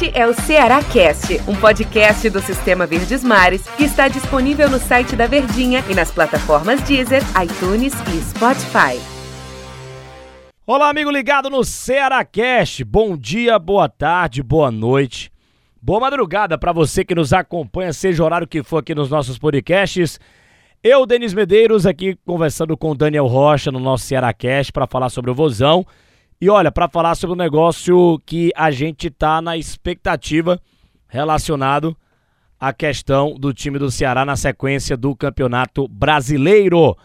Este é o Ceará Cast, um podcast do Sistema Verdes Mares que está disponível no site da Verdinha e nas plataformas Deezer, iTunes e Spotify. Olá, amigo ligado no Ceará Cast. Bom dia, boa tarde, boa noite. Boa madrugada para você que nos acompanha, seja o horário que for aqui nos nossos podcasts. Eu, Denis Medeiros, aqui conversando com o Daniel Rocha no nosso Ceará Cast para falar sobre o Vozão. E olha, para falar sobre um negócio que a gente tá na expectativa relacionado à questão do time do Ceará na sequência do Campeonato Brasileiro.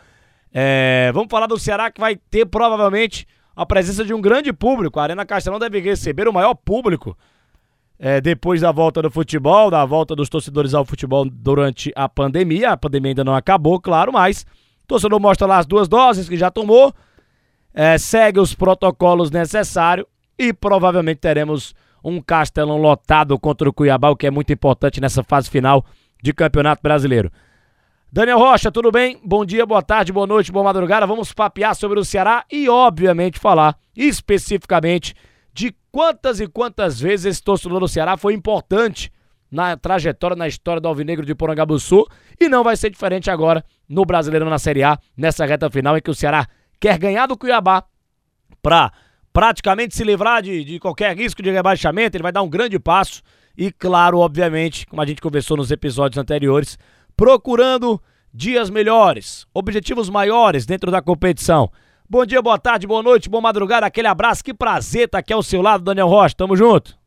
É, vamos falar do Ceará que vai ter provavelmente a presença de um grande público. A Arena Castelão deve receber o maior público é, depois da volta do futebol, da volta dos torcedores ao futebol durante a pandemia. A pandemia ainda não acabou, claro, mas o torcedor mostra lá as duas doses que já tomou é, segue os protocolos necessários e provavelmente teremos um Castelão lotado contra o Cuiabá, o que é muito importante nessa fase final de Campeonato Brasileiro. Daniel Rocha, tudo bem? Bom dia, boa tarde, boa noite, boa madrugada. Vamos papear sobre o Ceará e, obviamente, falar especificamente de quantas e quantas vezes esse torcedor do Ceará foi importante na trajetória, na história do Alvinegro de Porangabuçu e não vai ser diferente agora no Brasileiro na Série A, nessa reta final em que o Ceará quer ganhar do Cuiabá para praticamente se livrar de, de qualquer risco de rebaixamento. Ele vai dar um grande passo e, claro, obviamente, como a gente conversou nos episódios anteriores, procurando dias melhores, objetivos maiores dentro da competição. Bom dia, boa tarde, boa noite, boa madrugada, aquele abraço, que prazer estar aqui ao seu lado, Daniel Rocha, tamo junto.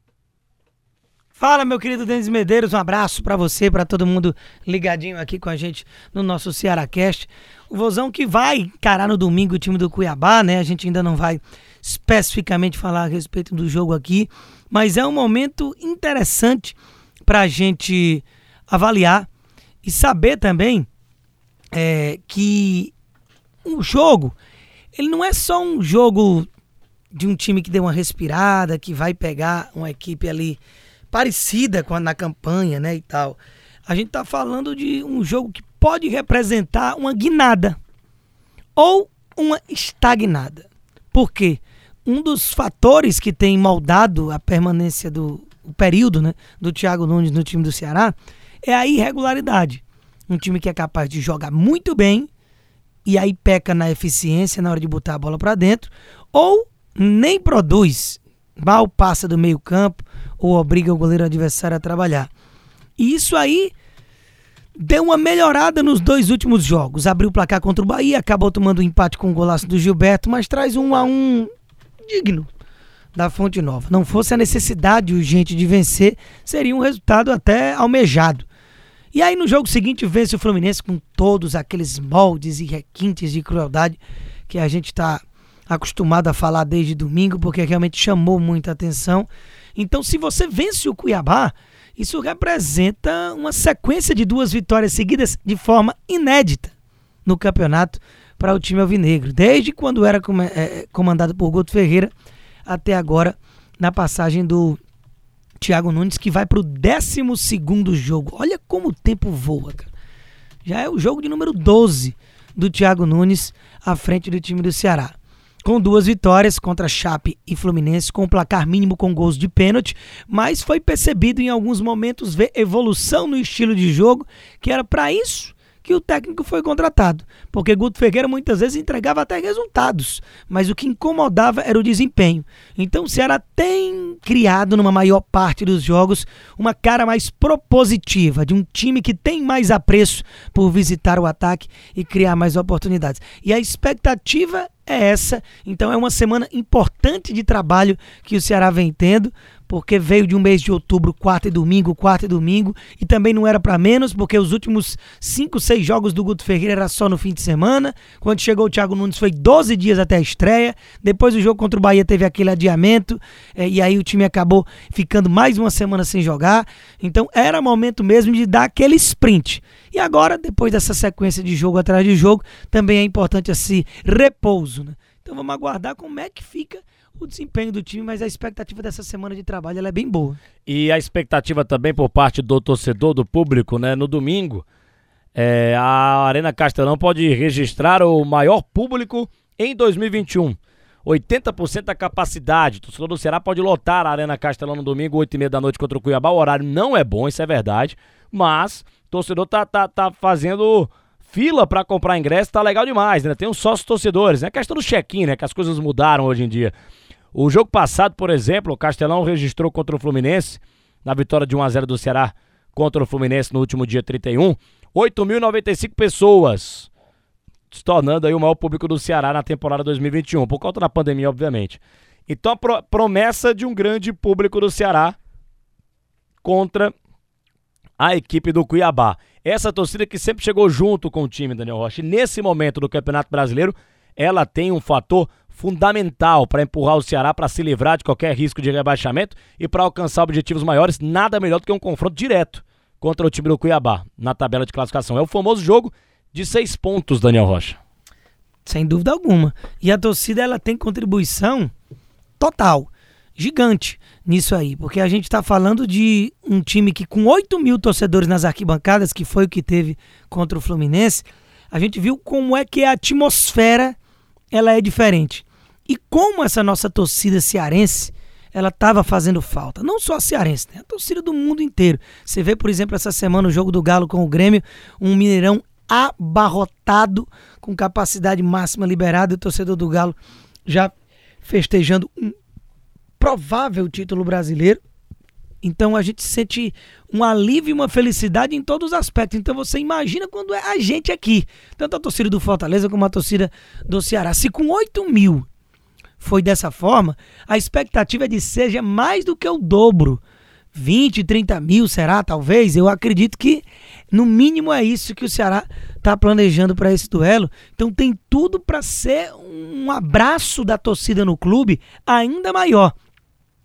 Fala, meu querido Denis Medeiros, um abraço para você, para todo mundo ligadinho aqui com a gente no nosso Cearacast. O Vozão que vai encarar no domingo o time do Cuiabá, né? A gente ainda não vai especificamente falar a respeito do jogo aqui, mas é um momento interessante para a gente avaliar e saber também é, que um jogo, ele não é só um jogo de um time que deu uma respirada, que vai pegar uma equipe ali parecida com a na campanha, né, e tal. A gente tá falando de um jogo que pode representar uma guinada ou uma estagnada. Por quê? Um dos fatores que tem moldado a permanência do período, né, do Thiago Nunes no time do Ceará é a irregularidade. Um time que é capaz de jogar muito bem e aí peca na eficiência na hora de botar a bola para dentro, ou nem produz, mal passa do meio-campo ou obriga o goleiro adversário a trabalhar. E isso aí deu uma melhorada nos dois últimos jogos. Abriu o placar contra o Bahia, acabou tomando um empate com o golaço do Gilberto, mas traz um a um digno da Fonte Nova. Não fosse a necessidade urgente de vencer, seria um resultado até almejado. E aí no jogo seguinte vence o Fluminense com todos aqueles moldes e requintes de crueldade que a gente está acostumado a falar desde domingo, porque realmente chamou muita atenção. Então, se você vence o Cuiabá, isso representa uma sequência de duas vitórias seguidas de forma inédita no campeonato para o time alvinegro, desde quando era é, comandado por Guto Ferreira até agora na passagem do Thiago Nunes, que vai para o 12 jogo. Olha como o tempo voa, cara. Já é o jogo de número 12 do Thiago Nunes à frente do time do Ceará com duas vitórias contra Chape e Fluminense, com placar mínimo com gols de pênalti, mas foi percebido em alguns momentos ver evolução no estilo de jogo, que era para isso que o técnico foi contratado, porque Guto Ferreira muitas vezes entregava até resultados, mas o que incomodava era o desempenho. Então o Ceará tem criado numa maior parte dos jogos uma cara mais propositiva de um time que tem mais apreço por visitar o ataque e criar mais oportunidades. E a expectativa é essa. Então é uma semana importante de trabalho que o Ceará vem tendo, porque veio de um mês de outubro, quarta e domingo, quarta e domingo, e também não era para menos, porque os últimos cinco, seis jogos do Guto Ferreira era só no fim de semana. Quando chegou o Thiago Nunes foi 12 dias até a estreia. Depois o jogo contra o Bahia teve aquele adiamento, é, e aí o time acabou ficando mais uma semana sem jogar. Então era momento mesmo de dar aquele sprint. E agora, depois dessa sequência de jogo atrás de jogo, também é importante esse repouso. Né? Então vamos aguardar como é que fica o desempenho do time, mas a expectativa dessa semana de trabalho é bem boa. E a expectativa também por parte do torcedor, do público, né? No domingo, é, a Arena Castelão pode registrar o maior público em 2021. 80% da capacidade. O torcedor do Ceará pode lotar a Arena Castelão no domingo, 8 e meia da noite contra o Cuiabá. O horário não é bom, isso é verdade. Mas o torcedor tá, tá, tá fazendo fila para comprar ingresso, tá legal demais, né? Tem uns sócios torcedores, né? Questão do check-in, né? Que as coisas mudaram hoje em dia. O jogo passado, por exemplo, o Castelão registrou contra o Fluminense, na vitória de 1x0 do Ceará contra o Fluminense no último dia 31, 8.095 pessoas se tornando aí o maior público do Ceará na temporada 2021, por conta da pandemia, obviamente. Então a pro promessa de um grande público do Ceará contra a equipe do Cuiabá. Essa torcida que sempre chegou junto com o time, Daniel Rocha. E nesse momento do Campeonato Brasileiro, ela tem um fator fundamental para empurrar o Ceará para se livrar de qualquer risco de rebaixamento e para alcançar objetivos maiores. Nada melhor do que um confronto direto contra o time do Cuiabá na tabela de classificação. É o famoso jogo de seis pontos, Daniel Rocha. Sem dúvida alguma. E a torcida ela tem contribuição total, gigante nisso aí, porque a gente está falando de um time que com 8 mil torcedores nas arquibancadas, que foi o que teve contra o Fluminense, a gente viu como é que a atmosfera ela é diferente. E como essa nossa torcida cearense ela estava fazendo falta. Não só a cearense, né? a torcida do mundo inteiro. Você vê, por exemplo, essa semana o jogo do Galo com o Grêmio, um Mineirão abarrotado, com capacidade máxima liberada, e o torcedor do Galo já festejando um provável título brasileiro. Então a gente sente um alívio e uma felicidade em todos os aspectos. Então você imagina quando é a gente aqui, tanto a torcida do Fortaleza como a torcida do Ceará. Se com 8 mil foi dessa forma, a expectativa é de seja mais do que o dobro. 20, 30 mil, será? Talvez. Eu acredito que no mínimo é isso que o Ceará está planejando para esse duelo. Então tem tudo para ser um abraço da torcida no clube ainda maior.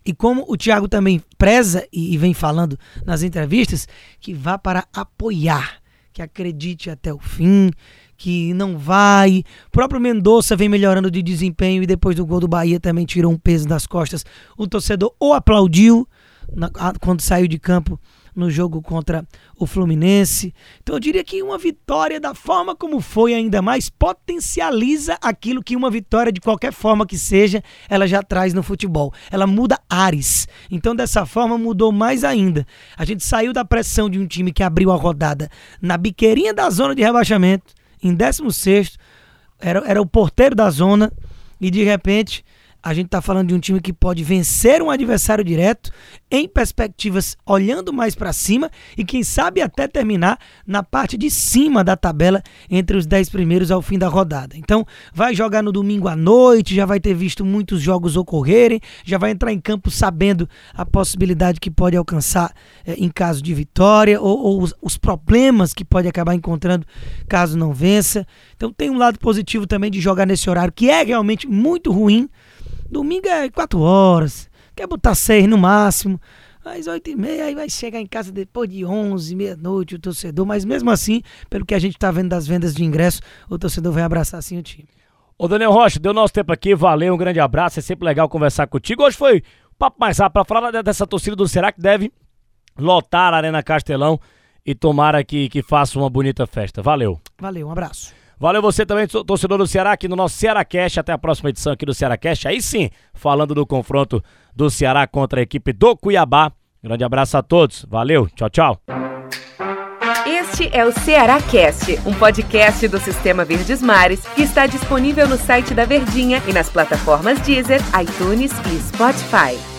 E como o Thiago também preza e vem falando nas entrevistas, que vá para apoiar, que acredite até o fim, que não vai. O próprio Mendonça vem melhorando de desempenho e depois do gol do Bahia também tirou um peso das costas. O torcedor o aplaudiu na, quando saiu de campo no jogo contra o Fluminense. Então eu diria que uma vitória da forma como foi ainda mais potencializa aquilo que uma vitória de qualquer forma que seja, ela já traz no futebol. Ela muda ares. Então dessa forma mudou mais ainda. A gente saiu da pressão de um time que abriu a rodada na biqueirinha da zona de rebaixamento, em 16 era, era o porteiro da zona e de repente a gente está falando de um time que pode vencer um adversário direto em perspectivas olhando mais para cima e quem sabe até terminar na parte de cima da tabela entre os 10 primeiros ao fim da rodada. Então, vai jogar no domingo à noite, já vai ter visto muitos jogos ocorrerem, já vai entrar em campo sabendo a possibilidade que pode alcançar é, em caso de vitória ou, ou os, os problemas que pode acabar encontrando caso não vença. Então, tem um lado positivo também de jogar nesse horário que é realmente muito ruim Domingo é 4 horas. Quer botar 6 no máximo. Mas 8 e meia, aí vai chegar em casa depois de 11, meia-noite o torcedor. Mas mesmo assim, pelo que a gente tá vendo das vendas de ingresso, o torcedor vai abraçar sim o time. Ô Daniel Rocha, deu nosso tempo aqui, valeu, um grande abraço, é sempre legal conversar contigo. Hoje foi um papo mais rápido para falar dessa torcida do Será que deve lotar a Arena Castelão e tomara que, que faça uma bonita festa. Valeu. Valeu, um abraço. Valeu você também, torcedor do Ceará, aqui no nosso Ceará Cast. Até a próxima edição aqui do Ceará Cast. Aí sim, falando do confronto do Ceará contra a equipe do Cuiabá. Grande abraço a todos. Valeu, tchau, tchau. Este é o Ceará Cast, um podcast do Sistema Verdes Mares que está disponível no site da Verdinha e nas plataformas Deezer, iTunes e Spotify.